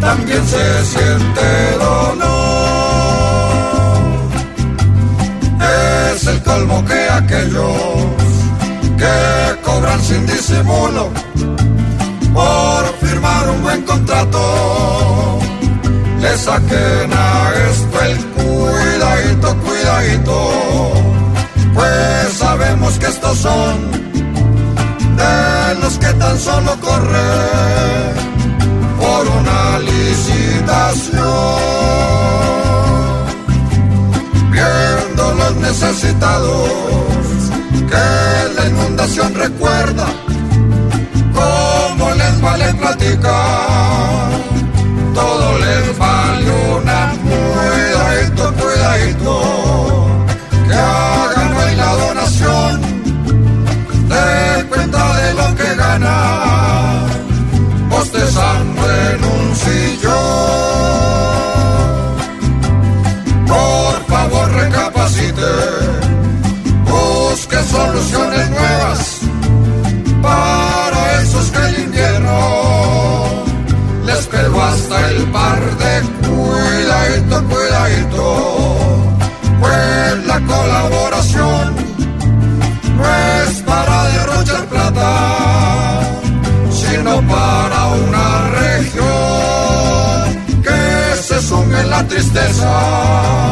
también se siente dolor. Es el colmo que aquellos que cobran sin disimulo por firmar un buen contrato le saquen a esto el cuidadito, cuidadito, pues sabemos que estos son de los que tan solo corren necesitados que la inundación recuerda, cómo les vale platicar, todo les vale una cuidadito, cuidadito, que hagan hoy la donación de cuenta de lo que ganan, bostezando en un sillón. Soluciones nuevas para esos que el invierno les pegó hasta el par de cuidadito, cuidadito, pues la colaboración no es para derrochar plata, sino para una región que se sume en la tristeza